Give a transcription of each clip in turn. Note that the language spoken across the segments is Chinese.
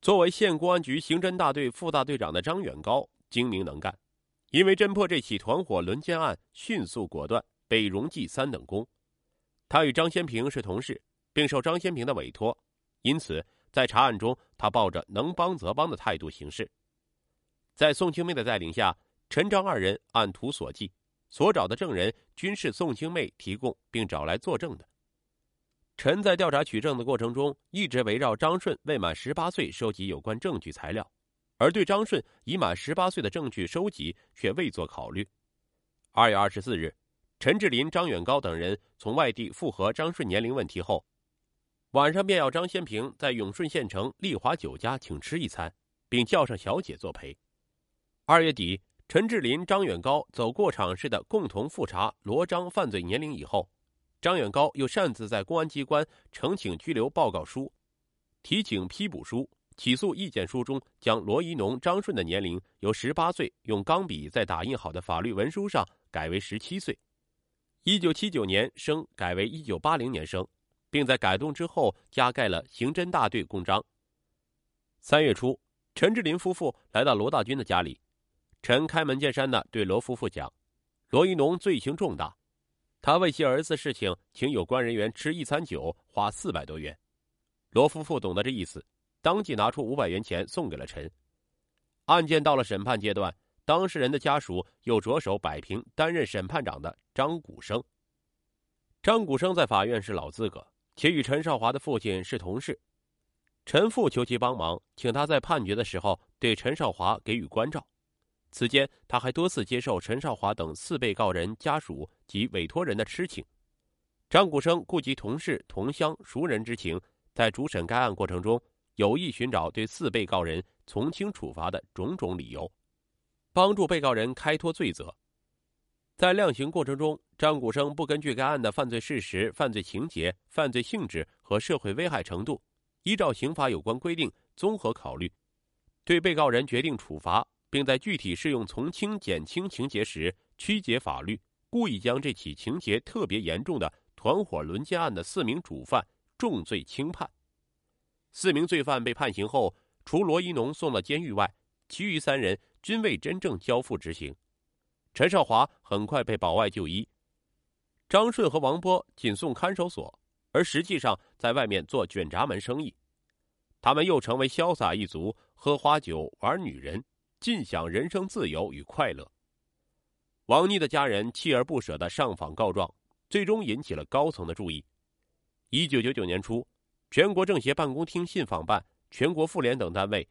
作为县公安局刑侦大队副大队长的张远高精明能干，因为侦破这起团伙轮奸案迅速果断，被荣记三等功。他与张先平是同事，并受张先平的委托，因此在查案中，他抱着能帮则帮的态度行事。在宋清妹的带领下，陈张二人按图索骥，所找的证人均是宋清妹提供并找来作证的。陈在调查取证的过程中，一直围绕张顺未满十八岁收集有关证据材料，而对张顺已满十八岁的证据收集却未做考虑。二月二十四日。陈志林、张远高等人从外地复核张顺年龄问题后，晚上便要张先平在永顺县城丽华酒家请吃一餐，并叫上小姐作陪。二月底，陈志林、张远高走过场似的共同复查罗章犯罪年龄以后，张远高又擅自在公安机关呈请拘留报告书、提请批捕书、起诉意见书中，将罗一农、张顺的年龄由十八岁用钢笔在打印好的法律文书上改为十七岁。一九七九年生改为一九八零年生，并在改动之后加盖了刑侦大队公章。三月初，陈志林夫妇来到罗大军的家里，陈开门见山的对罗夫妇讲：“罗一农罪行重大，他为其儿子事情请有关人员吃一餐酒，花四百多元。”罗夫妇懂得这意思，当即拿出五百元钱送给了陈。案件到了审判阶段。当事人的家属又着手摆平担任审判长的张古生。张古生在法院是老资格，且与陈少华的父亲是同事。陈父求其帮忙，请他在判决的时候对陈少华给予关照。此间，他还多次接受陈少华等四被告人家属及委托人的吃请。张古生顾及同事、同乡、熟人之情，在主审该案过程中，有意寻找对四被告人从轻处罚的种种理由。帮助被告人开脱罪责。在量刑过程中，张古生不根据该案的犯罪事实、犯罪情节、犯罪性质和社会危害程度，依照刑法有关规定综合考虑，对被告人决定处罚，并在具体适用从轻、减轻情节时曲解法律，故意将这起情节特别严重的团伙轮奸案的四名主犯重罪轻判。四名罪犯被判刑后，除罗一农送到监狱外，其余三人。均未真正交付执行，陈少华很快被保外就医，张顺和王波仅送看守所，而实际上在外面做卷闸门生意。他们又成为潇洒一族，喝花酒、玩女人，尽享人生自由与快乐。王妮的家人锲而不舍的上访告状，最终引起了高层的注意。一九九九年初，全国政协办公厅信访办、全国妇联等单位。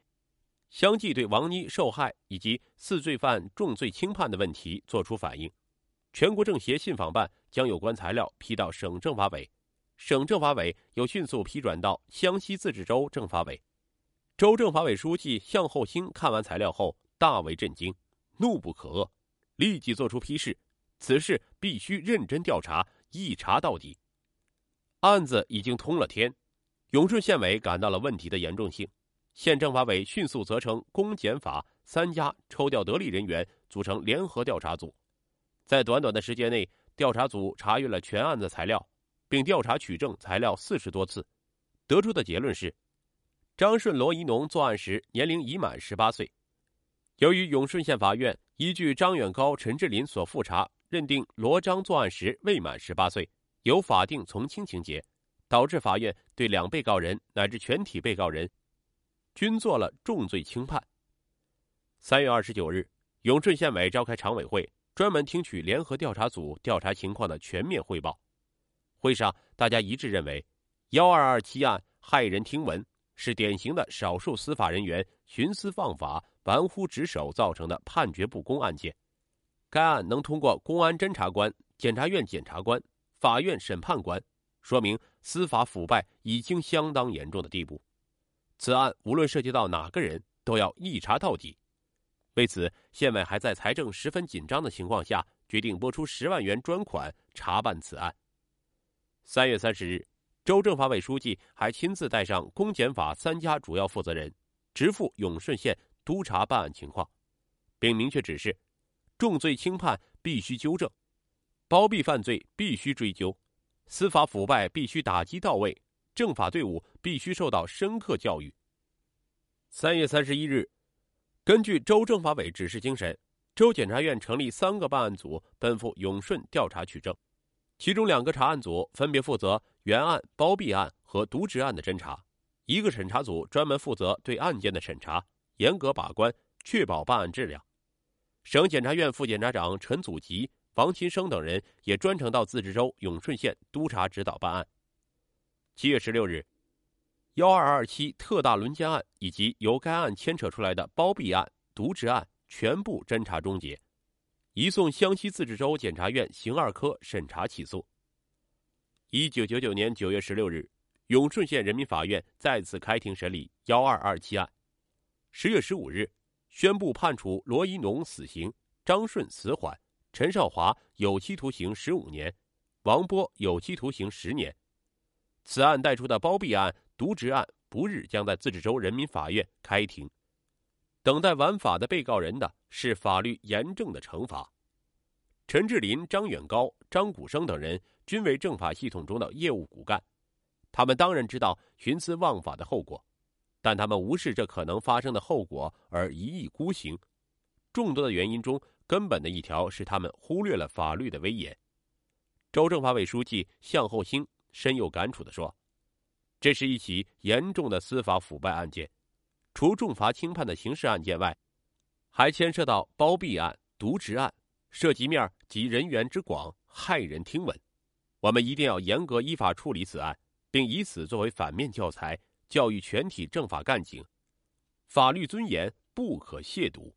相继对王妮受害以及四罪犯重罪轻判的问题作出反映，全国政协信访办将有关材料批到省政法委，省政法委又迅速批转到湘西自治州政法委。州政法委书记向厚兴看完材料后大为震惊，怒不可遏，立即作出批示：此事必须认真调查，一查到底。案子已经通了天，永顺县委感到了问题的严重性。县政法委迅速责成公检法三家抽调得力人员，组成联合调查组，在短短的时间内，调查组查阅了全案的材料，并调查取证材料四十多次，得出的结论是：张顺、罗一农作案时年龄已满十八岁。由于永顺县法院依据张远高、陈志林所复查，认定罗章作案时未满十八岁，有法定从轻情节，导致法院对两被告人乃至全体被告人。均做了重罪轻判。三月二十九日，永顺县委召开常委会，专门听取联合调查组调查情况的全面汇报。会上，大家一致认为，幺二二七案骇人听闻，是典型的少数司法人员徇私放法、玩忽职守造成的判决不公案件。该案能通过公安侦查官、检察院检察官、法院审判官，说明司法腐败已经相当严重的地步。此案无论涉及到哪个人，都要一查到底。为此，县委还在财政十分紧张的情况下，决定拨出十万元专款查办此案。三月三十日，州政法委书记还亲自带上公检法三家主要负责人，直赴永顺县督查办案情况，并明确指示：重罪轻判必须纠正，包庇犯罪必须追究，司法腐败必须打击到位。政法队伍必须受到深刻教育。三月三十一日，根据州政法委指示精神，州检察院成立三个办案组，奔赴永顺调查取证。其中两个查案组分别负责原案、包庇案和渎职案的侦查，一个审查组专门负责对案件的审查，严格把关，确保办案质量。省检察院副检察长陈祖吉、王琴生等人也专程到自治州永顺县督查指导办案。七月十六日，幺二二七特大轮奸案以及由该案牵扯出来的包庇案、渎职案全部侦查终结。移送湘西自治州检察院刑二科审查起诉。一九九九年九月十六日，永顺县人民法院再次开庭审理幺二二七案。十月十五日，宣布判处罗一农死刑，张顺死缓，陈少华有期徒刑十五年，王波有期徒刑十年。此案带出的包庇案、渎职案，不日将在自治州人民法院开庭。等待玩法的被告人的是法律严正的惩罚。陈志林、张远高、张谷生等人均为政法系统中的业务骨干，他们当然知道徇私枉法的后果，但他们无视这可能发生的后果而一意孤行。众多的原因中，根本的一条是他们忽略了法律的威严。州政法委书记向厚兴深有感触地说：“这是一起严重的司法腐败案件。”除重罚轻判的刑事案件外，还牵涉到包庇案、渎职案，涉及面及人员之广，骇人听闻。我们一定要严格依法处理此案，并以此作为反面教材，教育全体政法干警：法律尊严不可亵渎。